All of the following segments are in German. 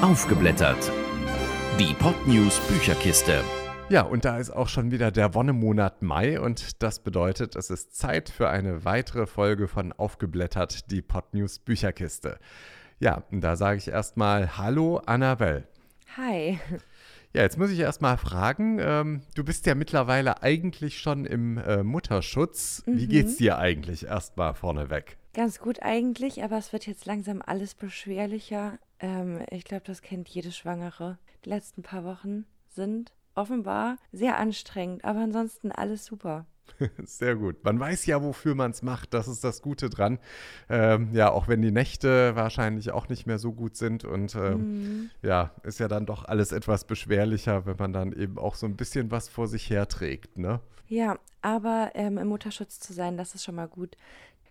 Aufgeblättert. Die Podnews Bücherkiste. Ja, und da ist auch schon wieder der Wonnemonat Mai und das bedeutet, es ist Zeit für eine weitere Folge von Aufgeblättert, die Podnews Bücherkiste. Ja, und da sage ich erstmal Hallo Annabelle. Hi. Ja, jetzt muss ich erstmal fragen, ähm, du bist ja mittlerweile eigentlich schon im äh, Mutterschutz. Mhm. Wie geht's dir eigentlich erstmal vorneweg? Ganz gut eigentlich, aber es wird jetzt langsam alles beschwerlicher. Ähm, ich glaube, das kennt jede Schwangere. Die letzten paar Wochen sind offenbar sehr anstrengend, aber ansonsten alles super. Sehr gut. Man weiß ja, wofür man es macht. Das ist das Gute dran. Ähm, ja, auch wenn die Nächte wahrscheinlich auch nicht mehr so gut sind. Und ähm, mhm. ja, ist ja dann doch alles etwas beschwerlicher, wenn man dann eben auch so ein bisschen was vor sich herträgt. Ne? Ja, aber ähm, im Mutterschutz zu sein, das ist schon mal gut.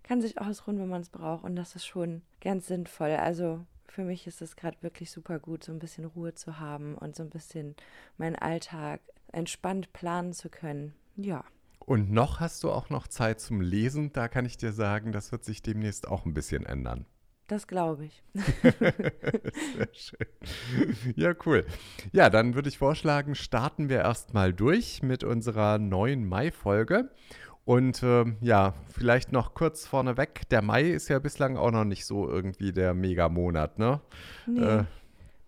Kann sich ausruhen, wenn man es braucht. Und das ist schon ganz sinnvoll. Also für mich ist es gerade wirklich super gut, so ein bisschen Ruhe zu haben und so ein bisschen meinen Alltag entspannt planen zu können. Ja. Und noch hast du auch noch Zeit zum Lesen. Da kann ich dir sagen, das wird sich demnächst auch ein bisschen ändern. Das glaube ich. Sehr schön. Ja, cool. Ja, dann würde ich vorschlagen, starten wir erstmal durch mit unserer neuen Mai-Folge. Und äh, ja, vielleicht noch kurz vorneweg, der Mai ist ja bislang auch noch nicht so irgendwie der Megamonat, ne? Nee. Äh,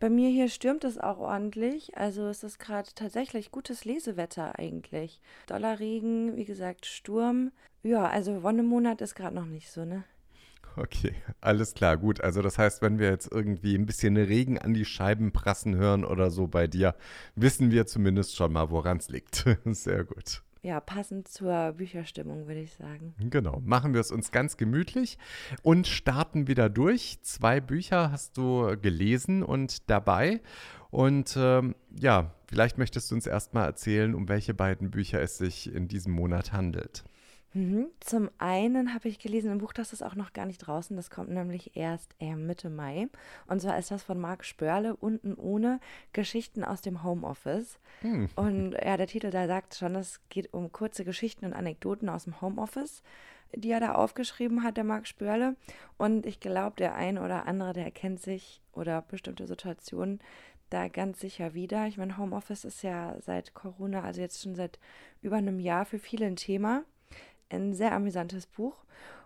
bei mir hier stürmt es auch ordentlich. Also es ist gerade tatsächlich gutes Lesewetter eigentlich. Dollarregen, wie gesagt, Sturm. Ja, also Wonnemonat ist gerade noch nicht so, ne? Okay, alles klar, gut. Also das heißt, wenn wir jetzt irgendwie ein bisschen Regen an die Scheiben prassen hören oder so bei dir, wissen wir zumindest schon mal, woran es liegt. Sehr gut ja, passend zur Bücherstimmung, würde ich sagen. Genau, machen wir es uns ganz gemütlich und starten wieder durch. Zwei Bücher hast du gelesen und dabei. Und ähm, ja, vielleicht möchtest du uns erstmal erzählen, um welche beiden Bücher es sich in diesem Monat handelt. Mhm. Zum einen habe ich gelesen, ein Buch, das ist auch noch gar nicht draußen, das kommt nämlich erst äh, Mitte Mai. Und zwar ist das von Marc Spörle, Unten ohne Geschichten aus dem Homeoffice. Hm. Und ja, der Titel da sagt schon, es geht um kurze Geschichten und Anekdoten aus dem Homeoffice, die er da aufgeschrieben hat, der Marc Spörle. Und ich glaube, der ein oder andere, der erkennt sich oder bestimmte Situationen da ganz sicher wieder. Ich meine, Homeoffice ist ja seit Corona, also jetzt schon seit über einem Jahr für viele ein Thema ein sehr amüsantes Buch.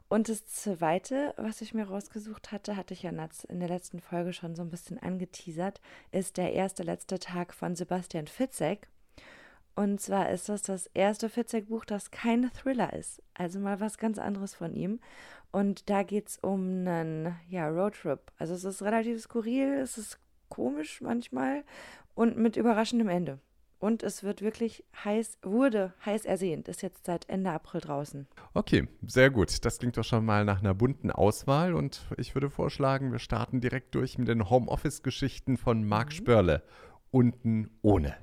Und das zweite, was ich mir rausgesucht hatte, hatte ich ja in der letzten Folge schon so ein bisschen angeteasert, ist der erste letzte Tag von Sebastian Fitzek. Und zwar ist das das erste Fitzek-Buch, das kein Thriller ist. Also mal was ganz anderes von ihm. Und da geht es um einen ja, Roadtrip. Also es ist relativ skurril, es ist komisch manchmal und mit überraschendem Ende. Und es wird wirklich heiß, wurde heiß ersehnt, ist jetzt seit Ende April draußen. Okay, sehr gut. Das klingt doch schon mal nach einer bunten Auswahl. Und ich würde vorschlagen, wir starten direkt durch mit den Homeoffice-Geschichten von Marc mhm. Spörle. Unten ohne.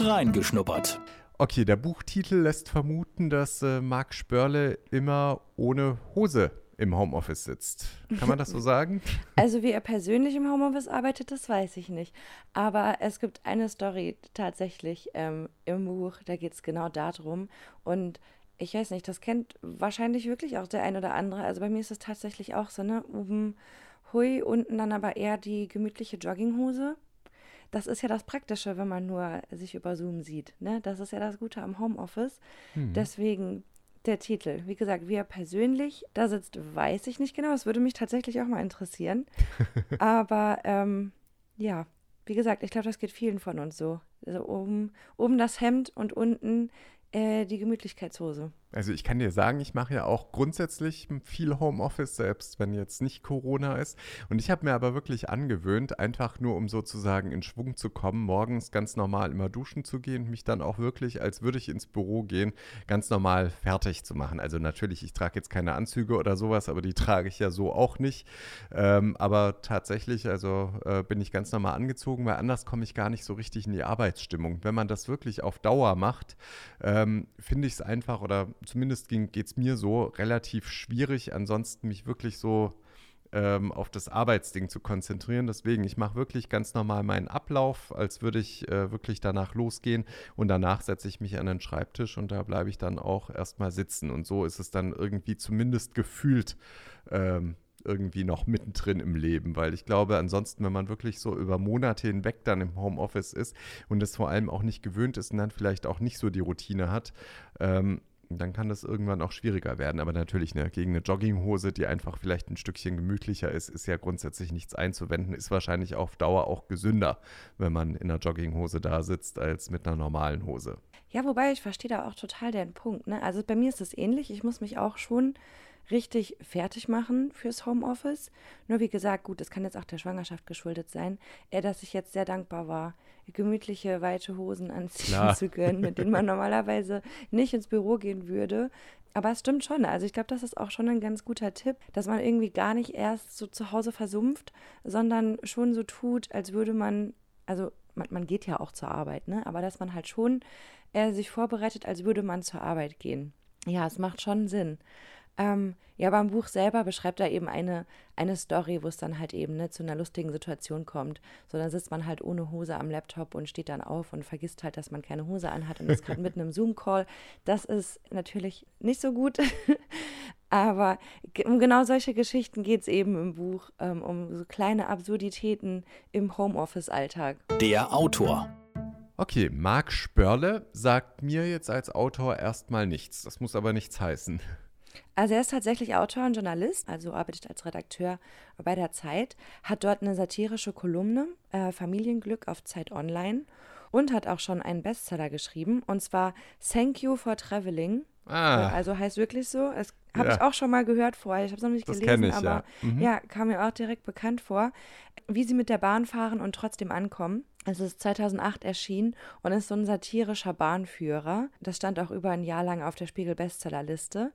Reingeschnuppert. Okay, der Buchtitel lässt vermuten, dass äh, Marc Spörle immer ohne Hose im Homeoffice sitzt. Kann man das so sagen? Also wie er persönlich im Homeoffice arbeitet, das weiß ich nicht. Aber es gibt eine Story tatsächlich ähm, im Buch, da geht es genau darum. Und ich weiß nicht, das kennt wahrscheinlich wirklich auch der ein oder andere. Also bei mir ist es tatsächlich auch so, ne? Oben hui, unten dann aber eher die gemütliche Jogginghose. Das ist ja das Praktische, wenn man nur sich über Zoom sieht. Ne? Das ist ja das Gute am Homeoffice. Hm. Deswegen der Titel. Wie gesagt, wie er persönlich da sitzt, weiß ich nicht genau. Das würde mich tatsächlich auch mal interessieren. Aber ähm, ja, wie gesagt, ich glaube, das geht vielen von uns so. Also oben, oben das Hemd und unten äh, die Gemütlichkeitshose. Also ich kann dir sagen, ich mache ja auch grundsätzlich viel Homeoffice, selbst wenn jetzt nicht Corona ist. Und ich habe mir aber wirklich angewöhnt, einfach nur um sozusagen in Schwung zu kommen, morgens ganz normal immer duschen zu gehen, mich dann auch wirklich, als würde ich ins Büro gehen, ganz normal fertig zu machen. Also natürlich, ich trage jetzt keine Anzüge oder sowas, aber die trage ich ja so auch nicht. Ähm, aber tatsächlich, also äh, bin ich ganz normal angezogen, weil anders komme ich gar nicht so richtig in die Arbeitsstimmung. Wenn man das wirklich auf Dauer macht, ähm, finde ich es einfach oder zumindest geht es mir so, relativ schwierig, ansonsten mich wirklich so ähm, auf das Arbeitsding zu konzentrieren. Deswegen, ich mache wirklich ganz normal meinen Ablauf, als würde ich äh, wirklich danach losgehen und danach setze ich mich an den Schreibtisch und da bleibe ich dann auch erstmal sitzen. Und so ist es dann irgendwie zumindest gefühlt ähm, irgendwie noch mittendrin im Leben, weil ich glaube, ansonsten, wenn man wirklich so über Monate hinweg dann im Homeoffice ist und es vor allem auch nicht gewöhnt ist und dann vielleicht auch nicht so die Routine hat, ähm, dann kann das irgendwann auch schwieriger werden. Aber natürlich, ne, gegen eine Jogginghose, die einfach vielleicht ein Stückchen gemütlicher ist, ist ja grundsätzlich nichts einzuwenden. Ist wahrscheinlich auf Dauer auch gesünder, wenn man in einer Jogginghose da sitzt, als mit einer normalen Hose. Ja, wobei ich verstehe da auch total den Punkt. Ne? Also bei mir ist es ähnlich. Ich muss mich auch schon richtig fertig machen fürs Homeoffice. Nur wie gesagt, gut, es kann jetzt auch der Schwangerschaft geschuldet sein, äh, dass ich jetzt sehr dankbar war, gemütliche, weite Hosen anziehen Klar. zu können, mit denen man normalerweise nicht ins Büro gehen würde. Aber es stimmt schon. Also ich glaube, das ist auch schon ein ganz guter Tipp, dass man irgendwie gar nicht erst so zu Hause versumpft, sondern schon so tut, als würde man, also man, man geht ja auch zur Arbeit, ne? Aber dass man halt schon äh, sich vorbereitet, als würde man zur Arbeit gehen. Ja, es macht schon Sinn. Ähm, ja, beim Buch selber beschreibt er eben eine, eine Story, wo es dann halt eben ne, zu einer lustigen Situation kommt. So, dann sitzt man halt ohne Hose am Laptop und steht dann auf und vergisst halt, dass man keine Hose anhat und ist gerade mitten im Zoom-Call. Das ist natürlich nicht so gut. Aber um genau solche Geschichten geht es eben im Buch, ähm, um so kleine Absurditäten im Homeoffice-Alltag. Der Autor. Okay, Marc Spörle sagt mir jetzt als Autor erstmal nichts. Das muss aber nichts heißen. Also er ist tatsächlich Autor und Journalist, also arbeitet als Redakteur bei der Zeit, hat dort eine satirische Kolumne, äh, Familienglück auf Zeit Online und hat auch schon einen Bestseller geschrieben, und zwar Thank You for Traveling. Ah. Also heißt wirklich so. Es habe ja. ich auch schon mal gehört vorher. Ich habe es noch nicht das gelesen, ich, aber ja. Mhm. ja, kam mir auch direkt bekannt vor, wie sie mit der Bahn fahren und trotzdem ankommen. Es ist 2008 erschienen und ist so ein satirischer Bahnführer. Das stand auch über ein Jahr lang auf der Spiegel Bestsellerliste.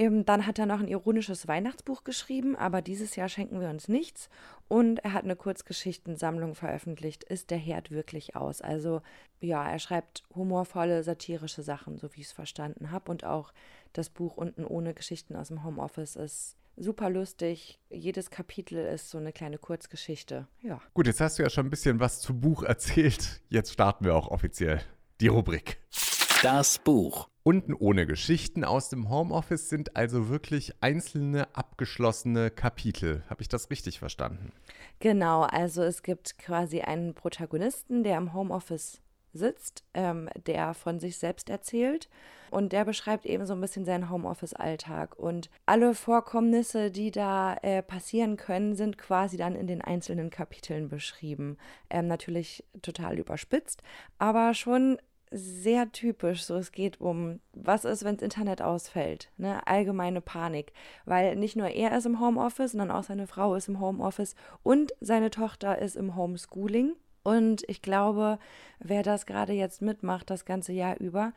Ähm, dann hat er noch ein ironisches Weihnachtsbuch geschrieben, aber dieses Jahr schenken wir uns nichts. Und er hat eine Kurzgeschichtensammlung veröffentlicht, Ist der Herd wirklich aus? Also ja, er schreibt humorvolle, satirische Sachen, so wie ich es verstanden habe. Und auch das Buch unten ohne Geschichten aus dem Homeoffice ist super lustig. Jedes Kapitel ist so eine kleine Kurzgeschichte. Ja. Gut, jetzt hast du ja schon ein bisschen was zum Buch erzählt. Jetzt starten wir auch offiziell die Rubrik. Das Buch. Unten ohne Geschichten aus dem Homeoffice sind also wirklich einzelne abgeschlossene Kapitel. Habe ich das richtig verstanden? Genau, also es gibt quasi einen Protagonisten, der im Homeoffice sitzt, ähm, der von sich selbst erzählt. Und der beschreibt eben so ein bisschen seinen Homeoffice-Alltag. Und alle Vorkommnisse, die da äh, passieren können, sind quasi dann in den einzelnen Kapiteln beschrieben. Ähm, natürlich total überspitzt, aber schon sehr typisch. So, es geht um, was ist, wenn das Internet ausfällt? Ne? Allgemeine Panik. Weil nicht nur er ist im Homeoffice, sondern auch seine Frau ist im Homeoffice und seine Tochter ist im Homeschooling. Und ich glaube, wer das gerade jetzt mitmacht, das ganze Jahr über,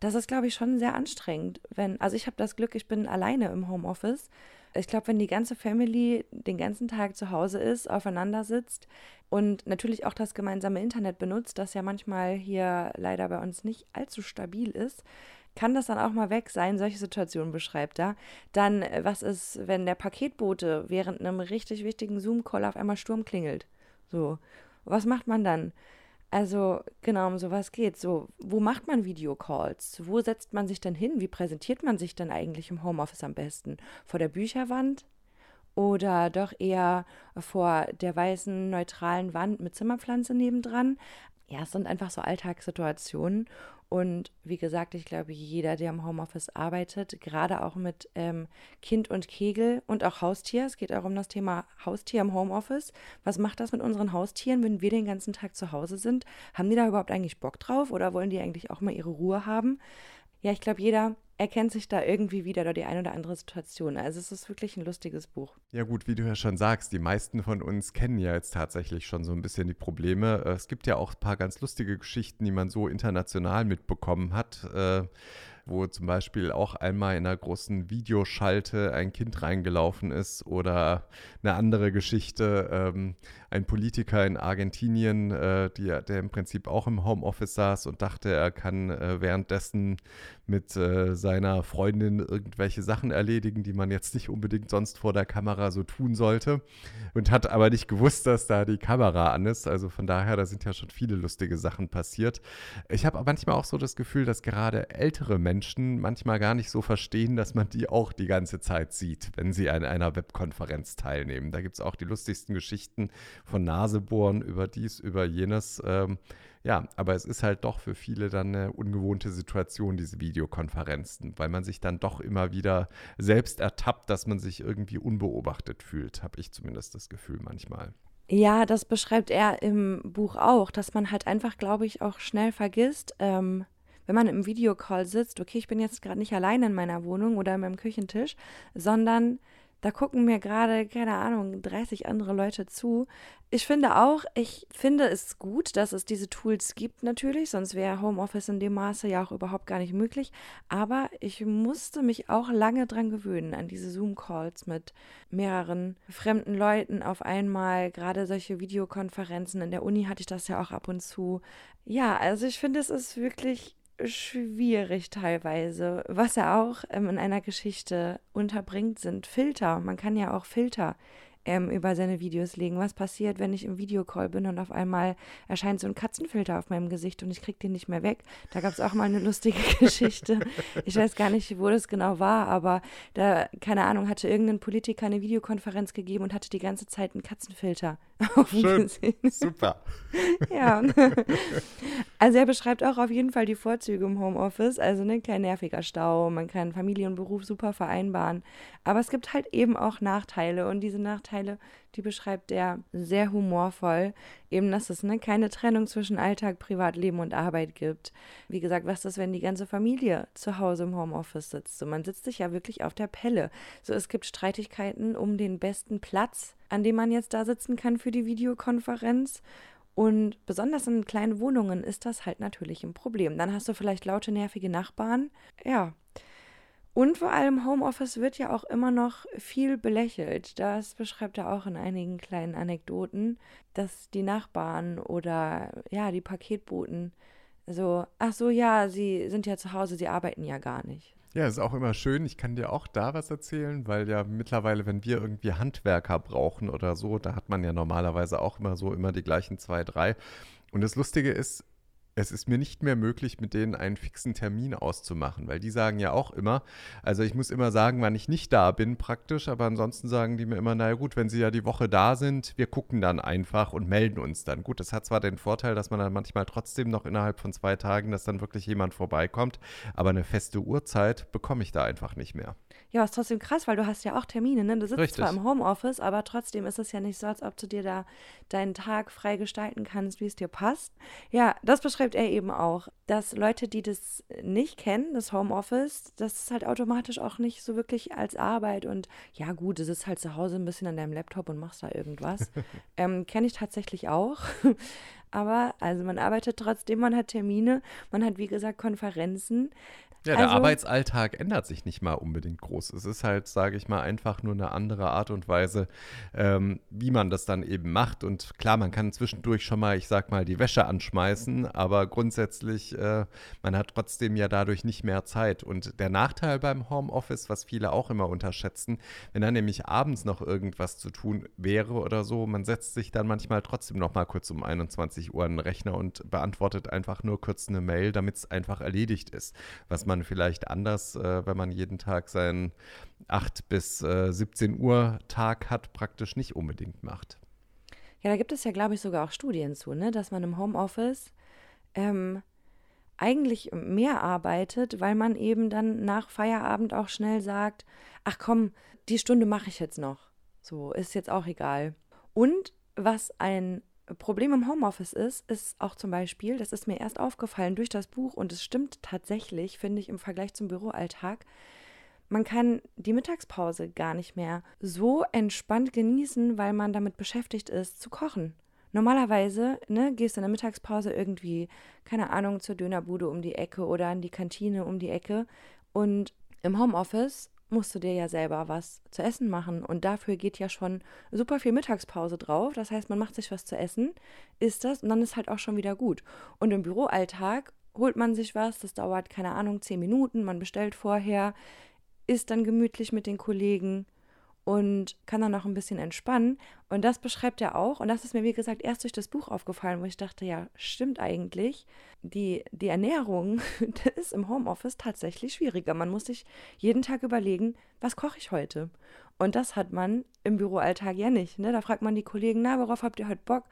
das ist, glaube ich, schon sehr anstrengend. Wenn, also ich habe das Glück, ich bin alleine im Homeoffice ich glaube, wenn die ganze Family den ganzen Tag zu Hause ist, aufeinander sitzt und natürlich auch das gemeinsame Internet benutzt, das ja manchmal hier leider bei uns nicht allzu stabil ist, kann das dann auch mal weg sein? Solche Situationen beschreibt er. Dann, äh, was ist, wenn der Paketbote während einem richtig wichtigen Zoom-Call auf einmal Sturm klingelt? So, was macht man dann? Also genau, um sowas geht. So, wo macht man Videocalls? Wo setzt man sich denn hin? Wie präsentiert man sich denn eigentlich im Homeoffice am besten? Vor der Bücherwand? Oder doch eher vor der weißen, neutralen Wand mit Zimmerpflanze nebendran? Ja, es sind einfach so Alltagssituationen. Und wie gesagt, ich glaube, jeder, der im Homeoffice arbeitet, gerade auch mit ähm, Kind und Kegel und auch Haustier, es geht auch um das Thema Haustier im Homeoffice. Was macht das mit unseren Haustieren, wenn wir den ganzen Tag zu Hause sind? Haben die da überhaupt eigentlich Bock drauf oder wollen die eigentlich auch mal ihre Ruhe haben? Ja, ich glaube, jeder erkennt sich da irgendwie wieder oder die eine oder andere Situation. Also es ist wirklich ein lustiges Buch. Ja gut, wie du ja schon sagst, die meisten von uns kennen ja jetzt tatsächlich schon so ein bisschen die Probleme. Äh, es gibt ja auch ein paar ganz lustige Geschichten, die man so international mitbekommen hat. Wo zum Beispiel auch einmal in einer großen Videoschalte ein Kind reingelaufen ist oder eine andere Geschichte, ähm, ein Politiker in Argentinien, äh, die, der im Prinzip auch im Homeoffice saß und dachte, er kann äh, währenddessen mit äh, seiner Freundin irgendwelche Sachen erledigen, die man jetzt nicht unbedingt sonst vor der Kamera so tun sollte und hat aber nicht gewusst, dass da die Kamera an ist. Also von daher, da sind ja schon viele lustige Sachen passiert. Ich habe manchmal auch so das Gefühl, dass gerade ältere Menschen Menschen manchmal gar nicht so verstehen, dass man die auch die ganze Zeit sieht, wenn sie an einer Webkonferenz teilnehmen. Da gibt es auch die lustigsten Geschichten von Nasebohren über dies, über jenes. Ähm, ja, aber es ist halt doch für viele dann eine ungewohnte Situation, diese Videokonferenzen, weil man sich dann doch immer wieder selbst ertappt, dass man sich irgendwie unbeobachtet fühlt, habe ich zumindest das Gefühl manchmal. Ja, das beschreibt er im Buch auch, dass man halt einfach, glaube ich, auch schnell vergisst, ähm, wenn man im Videocall sitzt, okay, ich bin jetzt gerade nicht alleine in meiner Wohnung oder an meinem Küchentisch, sondern da gucken mir gerade, keine Ahnung, 30 andere Leute zu. Ich finde auch, ich finde es gut, dass es diese Tools gibt natürlich, sonst wäre Homeoffice in dem Maße ja auch überhaupt gar nicht möglich. Aber ich musste mich auch lange dran gewöhnen, an diese Zoom-Calls mit mehreren fremden Leuten auf einmal. Gerade solche Videokonferenzen in der Uni hatte ich das ja auch ab und zu. Ja, also ich finde, es ist wirklich schwierig teilweise. Was er auch ähm, in einer Geschichte unterbringt, sind Filter. Man kann ja auch Filter ähm, über seine Videos legen. Was passiert, wenn ich im Videocall bin und auf einmal erscheint so ein Katzenfilter auf meinem Gesicht und ich kriege den nicht mehr weg? Da gab es auch mal eine lustige Geschichte. Ich weiß gar nicht, wo das genau war, aber da, keine Ahnung, hatte irgendein Politiker eine Videokonferenz gegeben und hatte die ganze Zeit einen Katzenfilter auf dem Schön. Gesicht. Super. Ja. Also er beschreibt auch auf jeden Fall die Vorzüge im Homeoffice. Also ne, kein nerviger Stau, man kann Familie und Beruf super vereinbaren. Aber es gibt halt eben auch Nachteile und diese Nachteile, die beschreibt er sehr humorvoll. Eben, dass es ne, keine Trennung zwischen Alltag, Privatleben und Arbeit gibt. Wie gesagt, was ist, wenn die ganze Familie zu Hause im Homeoffice sitzt? So, man sitzt sich ja wirklich auf der Pelle. So, es gibt Streitigkeiten um den besten Platz, an dem man jetzt da sitzen kann für die Videokonferenz. Und besonders in kleinen Wohnungen ist das halt natürlich ein Problem. Dann hast du vielleicht laute, nervige Nachbarn. Ja. Und vor allem Homeoffice wird ja auch immer noch viel belächelt. Das beschreibt er auch in einigen kleinen Anekdoten, dass die Nachbarn oder ja, die Paketboten so, ach so, ja, sie sind ja zu Hause, sie arbeiten ja gar nicht. Ja, ist auch immer schön. Ich kann dir auch da was erzählen, weil ja mittlerweile, wenn wir irgendwie Handwerker brauchen oder so, da hat man ja normalerweise auch immer so immer die gleichen zwei, drei. Und das Lustige ist, es ist mir nicht mehr möglich, mit denen einen fixen Termin auszumachen, weil die sagen ja auch immer, also ich muss immer sagen, wann ich nicht da bin praktisch, aber ansonsten sagen die mir immer, naja gut, wenn sie ja die Woche da sind, wir gucken dann einfach und melden uns dann. Gut, das hat zwar den Vorteil, dass man dann manchmal trotzdem noch innerhalb von zwei Tagen, dass dann wirklich jemand vorbeikommt, aber eine feste Uhrzeit bekomme ich da einfach nicht mehr. Ja, ist trotzdem krass, weil du hast ja auch Termine, ne? Du sitzt Richtig. zwar im Homeoffice, aber trotzdem ist es ja nicht so, als ob du dir da deinen Tag frei gestalten kannst, wie es dir passt. Ja, das beschreibt er eben auch, dass Leute, die das nicht kennen, das Homeoffice, das ist halt automatisch auch nicht so wirklich als Arbeit und ja gut, du sitzt halt zu Hause ein bisschen an deinem Laptop und machst da irgendwas. ähm, Kenne ich tatsächlich auch. Aber also man arbeitet trotzdem, man hat Termine, man hat wie gesagt Konferenzen. Ja, der Also- Arbeitsalltag ändert sich nicht mal unbedingt groß. Es ist halt, sage ich mal, einfach nur eine andere Art und Weise, ähm, wie man das dann eben macht. Und klar, man kann zwischendurch schon mal, ich sag mal, die Wäsche anschmeißen, aber grundsätzlich, äh, man hat trotzdem ja dadurch nicht mehr Zeit. Und der Nachteil beim Homeoffice, was viele auch immer unterschätzen, wenn dann nämlich abends noch irgendwas zu tun wäre oder so, man setzt sich dann manchmal trotzdem noch mal kurz um 21 Uhr an den Rechner und beantwortet einfach nur kurz eine Mail, damit es einfach erledigt ist. Was man vielleicht anders, äh, wenn man jeden Tag seinen 8 bis äh, 17 Uhr Tag hat, praktisch nicht unbedingt macht. Ja, da gibt es ja, glaube ich, sogar auch Studien zu, ne? dass man im Homeoffice ähm, eigentlich mehr arbeitet, weil man eben dann nach Feierabend auch schnell sagt, ach komm, die Stunde mache ich jetzt noch. So, ist jetzt auch egal. Und was ein Problem im Homeoffice ist, ist auch zum Beispiel, das ist mir erst aufgefallen durch das Buch und es stimmt tatsächlich, finde ich, im Vergleich zum Büroalltag, man kann die Mittagspause gar nicht mehr so entspannt genießen, weil man damit beschäftigt ist, zu kochen. Normalerweise ne, gehst du in der Mittagspause irgendwie, keine Ahnung, zur Dönerbude um die Ecke oder in die Kantine um die Ecke. Und im Homeoffice musst du dir ja selber was zu essen machen. Und dafür geht ja schon super viel Mittagspause drauf. Das heißt, man macht sich was zu essen, isst das und dann ist halt auch schon wieder gut. Und im Büroalltag holt man sich was, das dauert, keine Ahnung, zehn Minuten, man bestellt vorher, isst dann gemütlich mit den Kollegen und kann dann noch ein bisschen entspannen. Und das beschreibt er auch. Und das ist mir, wie gesagt, erst durch das Buch aufgefallen, wo ich dachte, ja, stimmt eigentlich. Die, die Ernährung ist im Homeoffice tatsächlich schwieriger. Man muss sich jeden Tag überlegen, was koche ich heute? Und das hat man im Büroalltag ja nicht. Ne? Da fragt man die Kollegen, na, worauf habt ihr heute Bock?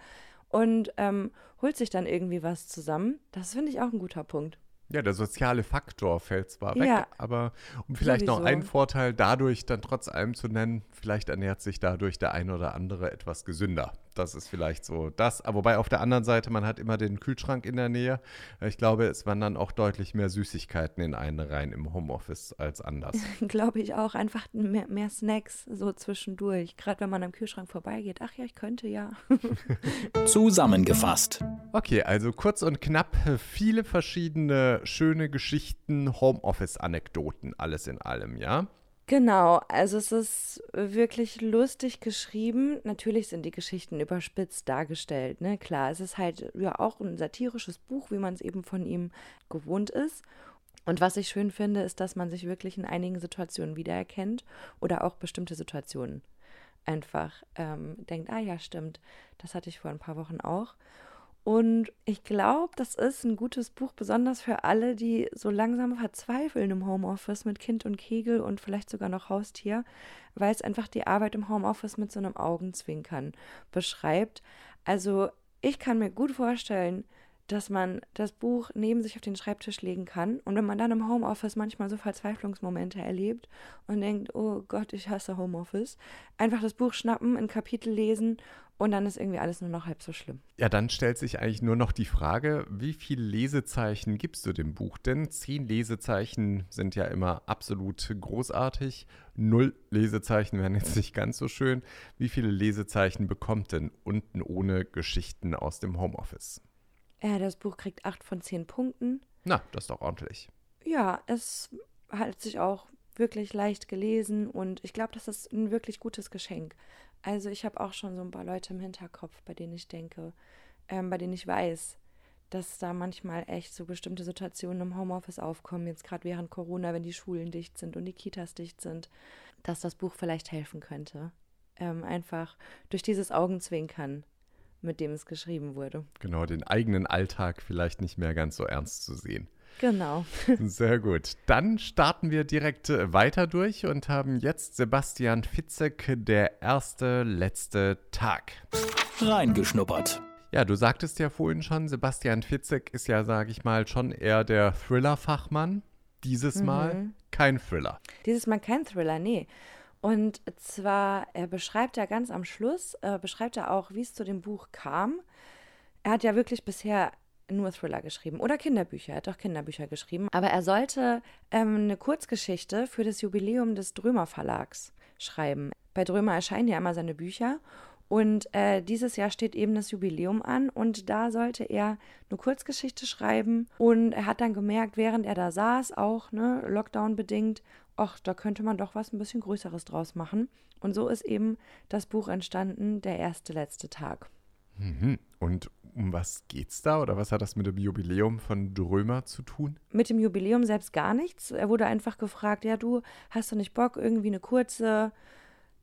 Und ähm, holt sich dann irgendwie was zusammen. Das finde ich auch ein guter Punkt. Ja, der soziale Faktor fällt zwar weg, Ja. aber um vielleicht noch Sowieso. einen Vorteil dadurch dann trotz allem zu nennen, vielleicht ernährt sich dadurch der ein oder andere etwas gesünder. Das ist vielleicht so das. Aber wobei auf der anderen Seite, man hat immer den Kühlschrank in der Nähe. Ich glaube, es wandern auch deutlich mehr Süßigkeiten in einen rein im Homeoffice als anders. Glaube ich auch. Einfach mehr, mehr Snacks so zwischendurch. Gerade wenn man am Kühlschrank vorbeigeht. Ach ja, ich könnte ja. Zusammengefasst. Okay, also kurz und knapp, viele verschiedene schöne Geschichten, Homeoffice-Anekdoten, alles in allem, ja? Genau, also es ist wirklich lustig geschrieben. Natürlich sind die Geschichten überspitzt dargestellt, ne? Klar, es ist halt ja auch ein satirisches Buch, wie man es eben von ihm gewohnt ist. Und was ich schön finde, ist, dass man sich wirklich in einigen Situationen wiedererkennt oder auch bestimmte Situationen einfach ähm, denkt, ah ja, stimmt, das hatte ich vor ein paar Wochen auch. Und ich glaube, das ist ein gutes Buch, besonders für alle, die so langsam verzweifeln im Homeoffice mit Kind und Kegel und vielleicht sogar noch Haustier, weil es einfach die Arbeit im Homeoffice mit so einem Augenzwinkern beschreibt. Also ich kann mir gut vorstellen, dass man das Buch neben sich auf den Schreibtisch legen kann. Und wenn man dann im Homeoffice manchmal so Verzweiflungsmomente erlebt und denkt, oh Gott, ich hasse Homeoffice, einfach das Buch schnappen, ein Kapitel lesen und dann ist irgendwie alles nur noch halb so schlimm. Ja, dann stellt sich eigentlich nur noch die Frage, wie viele Lesezeichen gibst du dem Buch? Denn zehn Lesezeichen sind ja immer absolut großartig. Null Lesezeichen wären jetzt nicht ganz so schön. Wie viele Lesezeichen bekommt denn unten ohne Geschichten aus dem Homeoffice? Äh, das Buch kriegt acht von zehn Punkten. Na, das ist doch ordentlich. Ja, es hat sich auch wirklich leicht gelesen und ich glaube, das ist ein wirklich gutes Geschenk. Also ich habe auch schon so ein paar Leute im Hinterkopf, bei denen ich denke, ähm, bei denen ich weiß, dass da manchmal echt so bestimmte Situationen im Homeoffice aufkommen, jetzt gerade während Corona, wenn die Schulen dicht sind und die Kitas dicht sind, dass das Buch vielleicht helfen könnte. Ähm, einfach durch dieses Augenzwinkern, mit dem es geschrieben wurde. Genau, den eigenen Alltag vielleicht nicht mehr ganz so ernst zu sehen. Genau. Sehr gut. Dann starten wir direkt äh, weiter durch und haben jetzt Sebastian Fitzek, der erste, letzte Tag. Reingeschnuppert. Ja, du sagtest ja vorhin schon, Sebastian Fitzek ist ja, sage ich mal, schon eher der Thriller-Fachmann. Dieses Mal kein Thriller. Dieses Mal kein Thriller, nee. Und zwar, er beschreibt ja ganz am Schluss, äh, beschreibt er auch, wie es zu dem Buch kam. Er hat ja wirklich bisher nur Thriller geschrieben oder Kinderbücher, er hat auch Kinderbücher geschrieben. Aber er sollte ähm, eine Kurzgeschichte für das Jubiläum des Drömer Verlags schreiben. Bei Drömer erscheinen ja immer seine Bücher. Und äh, dieses Jahr steht eben das Jubiläum an und da sollte er eine Kurzgeschichte schreiben. Und er hat dann gemerkt, während er da saß, auch ne, Lockdown bedingt, ach, da könnte man doch was ein bisschen Größeres draus machen. Und so ist eben das Buch entstanden, der erste letzte Tag. Mhm. Und um was geht's da oder was hat das mit dem Jubiläum von Drömer zu tun? Mit dem Jubiläum selbst gar nichts. Er wurde einfach gefragt, ja du, hast du nicht Bock, irgendwie eine kurze,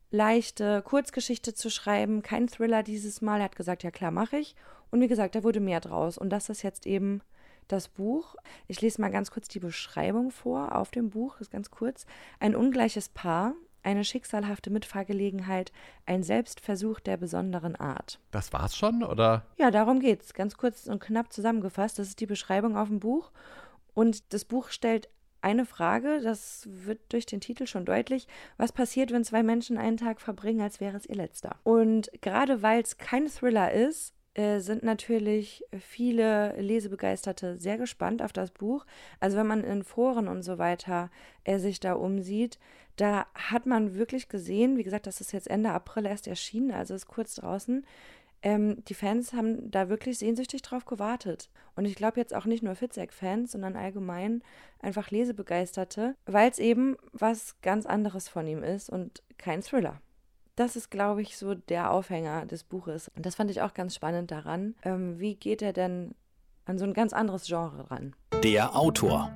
leichte Kurzgeschichte zu schreiben? Kein Thriller dieses Mal. Er hat gesagt, ja klar, mache ich. Und wie gesagt, da wurde mehr draus. Und das ist jetzt eben das Buch. Ich lese mal ganz kurz die Beschreibung vor auf dem Buch, ist ganz kurz. Ein ungleiches Paar, eine schicksalhafte Mitfahrgelegenheit, ein Selbstversuch der besonderen Art. Das war's schon oder? Ja, darum geht's. Ganz kurz und knapp zusammengefasst. Das ist die Beschreibung auf dem Buch. Und das Buch stellt eine Frage, das wird durch den Titel schon deutlich. Was passiert, wenn zwei Menschen einen Tag verbringen, als wäre es ihr letzter? Und gerade weil es kein Thriller ist, äh, sind natürlich viele Lesebegeisterte sehr gespannt auf das Buch. Also wenn man in Foren und so weiter äh, sich da umsieht, da hat man wirklich gesehen, wie gesagt, das ist jetzt Ende April erst erschienen, also ist kurz draußen. Ähm, die Fans haben da wirklich sehnsüchtig drauf gewartet. Und ich glaube jetzt auch nicht nur Fitzek-Fans, sondern allgemein einfach Lesebegeisterte, weil es eben was ganz anderes von ihm ist und kein Thriller. Das ist, glaube ich, so der Aufhänger des Buches. Und das fand ich auch ganz spannend daran. Ähm, wie geht er denn an so ein ganz anderes Genre ran? Der Autor.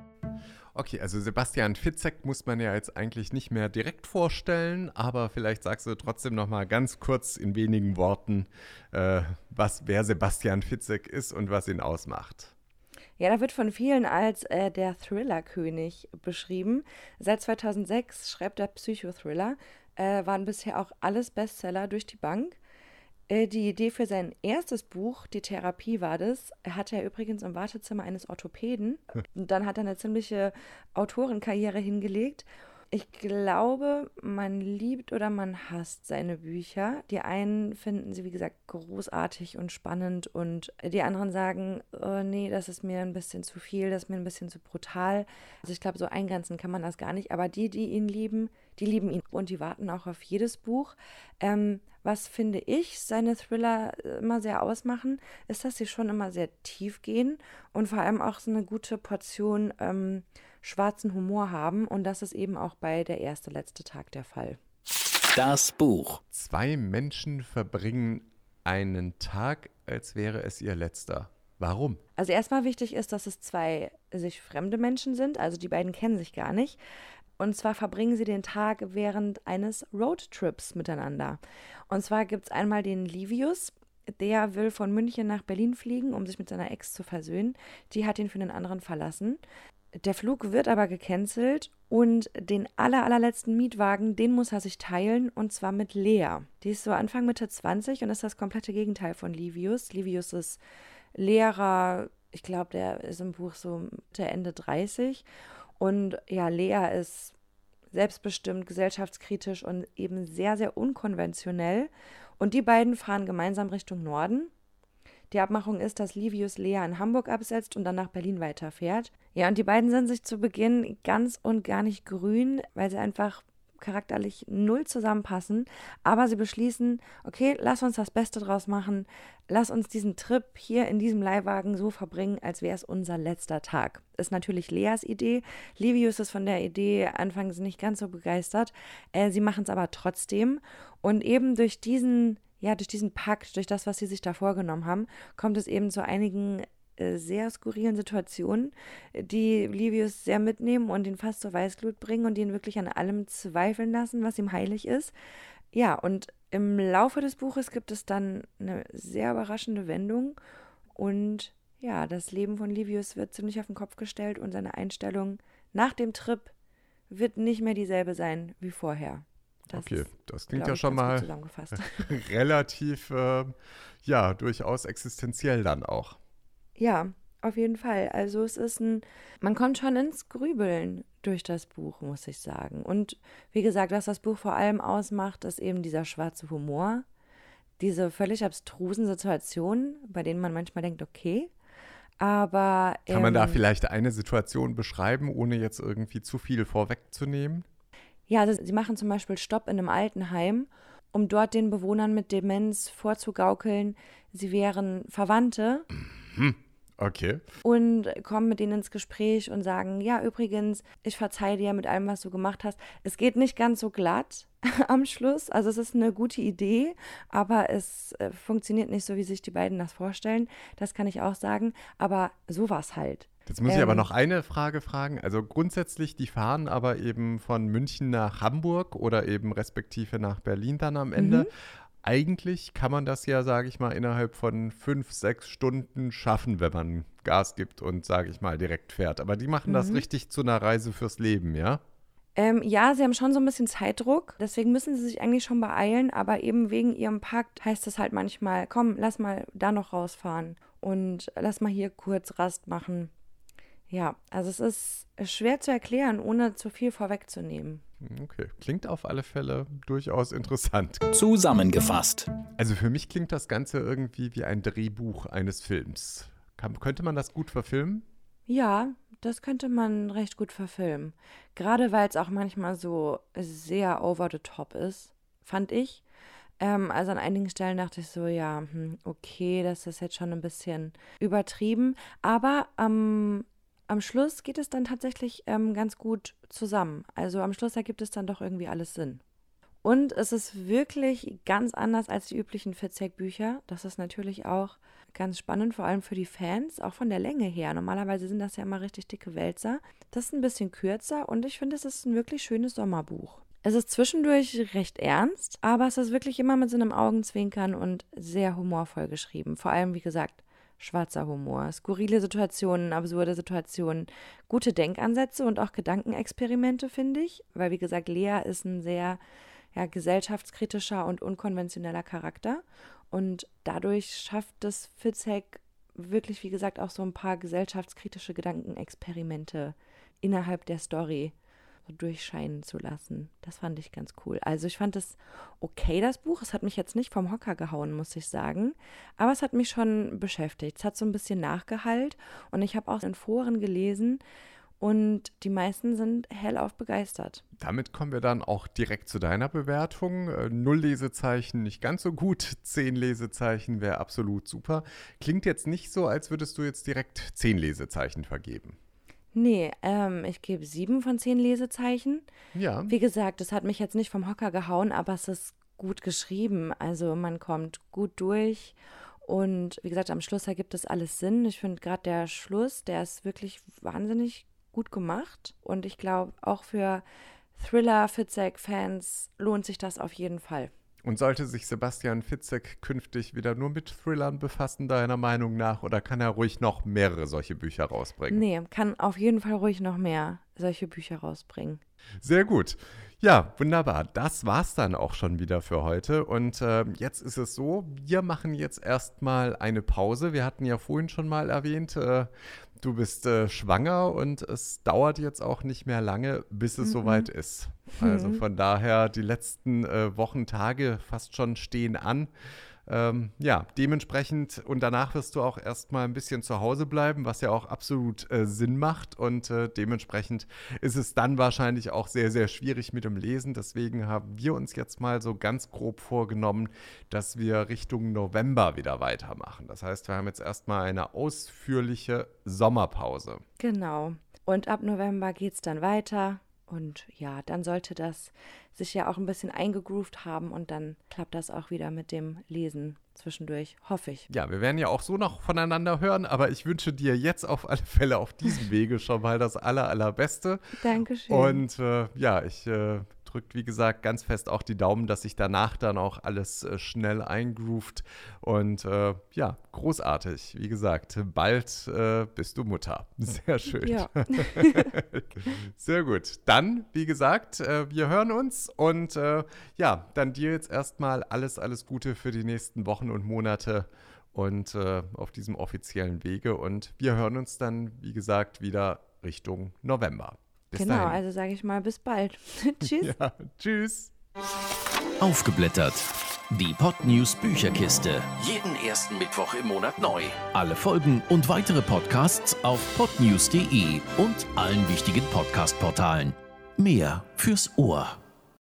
Okay, also Sebastian Fitzek muss man ja jetzt eigentlich nicht mehr direkt vorstellen, aber vielleicht sagst du trotzdem noch mal ganz kurz in wenigen Worten, äh, was, wer Sebastian Fitzek ist und was ihn ausmacht. Ja, da wird von vielen als äh, der Thriller-König beschrieben. Seit 2006 schreibt er Psychothriller, äh, waren bisher auch alles Bestseller durch die Bank. Äh, die Idee für sein erstes Buch, die Therapie war das, hatte er übrigens im Wartezimmer eines Orthopäden. Und dann hat er eine ziemliche Autorenkarriere hingelegt. Ich glaube, man liebt oder man hasst seine Bücher. Die einen finden sie, wie gesagt, großartig und spannend und die anderen sagen, oh, nee, das ist mir ein bisschen zu viel, das ist mir ein bisschen zu brutal. Also ich glaube, so eingrenzen kann man das gar nicht. Aber die, die ihn lieben, die lieben ihn und die warten auch auf jedes Buch. Ähm, was finde ich seine Thriller immer sehr ausmachen, ist, dass sie schon immer sehr tief gehen und vor allem auch so eine gute Portion ähm, schwarzen Humor haben. Und das ist eben auch bei Der erste letzte Tag der Fall. Das Buch. Zwei Menschen verbringen einen Tag, als wäre es ihr letzter. Warum? Also erstmal wichtig ist, dass es zwei sich fremde Menschen sind, also die beiden kennen sich gar nicht. Und zwar verbringen sie den Tag während eines Roadtrips miteinander. Und zwar gibt es einmal den Livius, der will von München nach Berlin fliegen, um sich mit seiner Ex zu versöhnen. Die hat ihn für einen anderen verlassen. Der Flug wird aber gecancelt und den aller, allerletzten Mietwagen, den muss er sich teilen und zwar mit Lea. Die ist so Anfang Mitte 20 und ist das komplette Gegenteil von Livius. Livius ist Lehrer, ich glaube, der ist im Buch so Mitte, Ende 30 und ja, Lea ist selbstbestimmt, gesellschaftskritisch und eben sehr, sehr unkonventionell. Und die beiden fahren gemeinsam Richtung Norden. Die Abmachung ist, dass Livius Lea in Hamburg absetzt und dann nach Berlin weiterfährt. Ja, und die beiden sind sich zu Beginn ganz und gar nicht grün, weil sie einfach charakterlich null zusammenpassen, aber sie beschließen, okay, lass uns das Beste draus machen, lass uns diesen Trip hier in diesem Leihwagen so verbringen, als wäre es unser letzter Tag. Ist natürlich Leas Idee. Livius ist von der Idee anfangs nicht ganz so begeistert. Äh, sie machen es aber trotzdem. Und eben durch diesen ja, durch diesen Pakt, durch das, was sie sich da vorgenommen haben, kommt es eben zu einigen äh, sehr skurrilen Situationen, die Livius sehr mitnehmen und ihn fast zur Weißglut bringen und ihn wirklich an allem zweifeln lassen, was ihm heilig ist. Ja, und im Laufe des Buches gibt es dann eine sehr überraschende Wendung und ja, das Leben von Livius wird ziemlich auf den Kopf gestellt und seine Einstellung nach dem Trip wird nicht mehr dieselbe sein wie vorher. Das okay, das klingt ja schon mal relativ, äh, ja, durchaus existenziell dann auch. Ja, auf jeden Fall. Also es ist ein, man kommt schon ins Grübeln durch das Buch, muss ich sagen. Und wie gesagt, was das Buch vor allem ausmacht, ist eben dieser schwarze Humor, diese völlig abstrusen Situationen, bei denen man manchmal denkt, okay, aber. Kann ähm, man da ähm, vielleicht eine Situation beschreiben, ohne jetzt irgendwie zu viel vorwegzunehmen? Ja, also sie machen zum Beispiel Stopp in einem Altenheim, um dort den Bewohnern mit Demenz vorzugaukeln, sie wären Verwandte. Mhm. Okay. Und kommen mit denen ins Gespräch und sagen, ja, übrigens, ich verzeihe dir mit allem, was du gemacht hast. Es geht nicht ganz so glatt am Schluss. Also es ist eine gute Idee, aber es äh, funktioniert nicht so, wie sich die beiden das vorstellen. Das kann ich auch sagen. Aber so war es halt. Jetzt muss ähm, ich aber ähm. noch eine Frage fragen. Also grundsätzlich, die fahren aber eben von München nach Hamburg oder eben respektive nach Berlin dann am Ende. Mhm eigentlich kann man das ja, sage ich mal, innerhalb von fünf, sechs Stunden schaffen, wenn man Gas gibt und, sage ich mal, direkt fährt. Aber die machen mhm. das richtig zu einer Reise fürs Leben, ja? Ähm, ja, sie haben schon so ein bisschen Zeitdruck, deswegen müssen sie sich eigentlich schon beeilen, aber eben wegen ihrem Pakt heißt es halt manchmal, komm, lass mal da noch rausfahren und lass mal hier kurz Rast machen. Ja, also es ist schwer zu erklären, ohne zu viel vorwegzunehmen. Okay, klingt auf alle Fälle durchaus interessant. Zusammengefasst. Also für mich klingt das Ganze irgendwie wie ein Drehbuch eines Films. Kann, könnte man das gut verfilmen? Ja, das könnte man recht gut verfilmen. Gerade weil es auch manchmal so sehr over the top ist, fand ich. Ähm, also an einigen Stellen dachte ich so, ja, hm, okay, das ist jetzt schon ein bisschen übertrieben. Aber am am Schluss geht es dann tatsächlich ähm, ganz gut zusammen. Also am Schluss ergibt es dann doch irgendwie alles Sinn. Und es ist wirklich ganz anders als die üblichen Fitzek-Bücher. Das ist natürlich auch ganz spannend, vor allem für die Fans, auch von der Länge her. Normalerweise sind das ja immer richtig dicke Wälzer. Das ist ein bisschen kürzer und ich finde, es ist ein wirklich schönes Sommerbuch. Es ist zwischendurch recht ernst, aber es ist wirklich immer mit so einem Augenzwinkern und sehr humorvoll geschrieben. Vor allem, wie gesagt, schwarzer Humor, skurrile Situationen, absurde Situationen, gute Denkansätze und auch Gedankenexperimente, finde ich. Weil, wie gesagt, Lea ist ein sehr ja, gesellschaftskritischer und unkonventioneller Charakter. Und dadurch schafft es Fitzek wirklich, wie gesagt, auch so ein paar gesellschaftskritische Gedankenexperimente innerhalb der Story durchscheinen zu lassen. Das fand ich ganz cool. Also ich fand es okay, das Buch. Es hat mich jetzt nicht vom Hocker gehauen, muss ich sagen. Aber es hat mich schon beschäftigt. Es hat so ein bisschen nachgehallt. Und ich habe auch in Foren gelesen, und die meisten sind hellauf begeistert. Damit kommen wir dann auch direkt zu deiner Bewertung. Äh, null Lesezeichen nicht ganz so gut, zehn Lesezeichen wäre absolut super. Klingt jetzt nicht so, als würdest du jetzt direkt zehn Lesezeichen vergeben. Nee, ähm, ich gebe sieben von zehn Lesezeichen. Ja. Wie gesagt, es hat mich jetzt nicht vom Hocker gehauen, aber es ist gut geschrieben. Also man kommt gut durch. Und wie gesagt, am Schluss ergibt es alles Sinn. Ich finde gerade der Schluss, der ist wirklich wahnsinnig gut gemacht. Und ich glaube, auch für Thriller-Fitzek-Fans lohnt sich das auf jeden Fall. Und sollte sich Sebastian Fitzek künftig wieder nur mit Thrillern befassen, deiner Meinung nach, oder kann er ruhig noch mehrere solche Bücher rausbringen? Nee, kann auf jeden Fall ruhig noch mehr solche Bücher rausbringen. Sehr gut. Ja, wunderbar. Das war's dann auch schon wieder für heute. Und äh, jetzt ist es so, wir machen jetzt erstmal eine Pause. Wir hatten ja vorhin schon mal erwähnt, äh, du bist äh, schwanger und es dauert jetzt auch nicht mehr lange, bis es mhm. soweit ist. Also mhm. von daher, die letzten äh, Wochen, Tage fast schon stehen an. Ähm, ja, dementsprechend und danach wirst du auch erstmal ein bisschen zu Hause bleiben, was ja auch absolut äh, Sinn macht und äh, dementsprechend ist es dann wahrscheinlich auch sehr, sehr schwierig mit dem Lesen. Deswegen haben wir uns jetzt mal so ganz grob vorgenommen, dass wir Richtung November wieder weitermachen. Das heißt, wir haben jetzt erstmal eine ausführliche Sommerpause. Genau. Und ab November geht es dann weiter. Und ja, dann sollte das sich ja auch ein bisschen eingegroovt haben und dann klappt das auch wieder mit dem Lesen zwischendurch, hoffe ich. Ja, wir werden ja auch so noch voneinander hören, aber ich wünsche dir jetzt auf alle Fälle auf diesem Wege schon mal das aller, allerbeste. Dankeschön. Und äh, ja, ich äh, drückt, wie gesagt, ganz fest auch die Daumen, dass sich danach dann auch alles äh, schnell eingroovt. Und äh, ja, großartig. Wie gesagt, bald äh, bist du Mutter. Sehr schön. Ja. Sehr gut. Dann, wie gesagt, äh, wir hören uns und äh, ja, dann dir jetzt erstmal alles, alles Gute für die nächsten Wochen und Monate und äh, auf diesem offiziellen Wege. Und wir hören uns dann, wie gesagt, wieder Richtung November. Bis genau, dahin. also sage ich mal bis bald. tschüss. Ja, tschüss. Aufgeblättert. Die Podnews Bücherkiste. Jeden ersten Mittwoch im Monat neu. Alle Folgen und weitere Podcasts auf podnews.de und allen wichtigen Podcast-Portalen. Mehr fürs Ohr.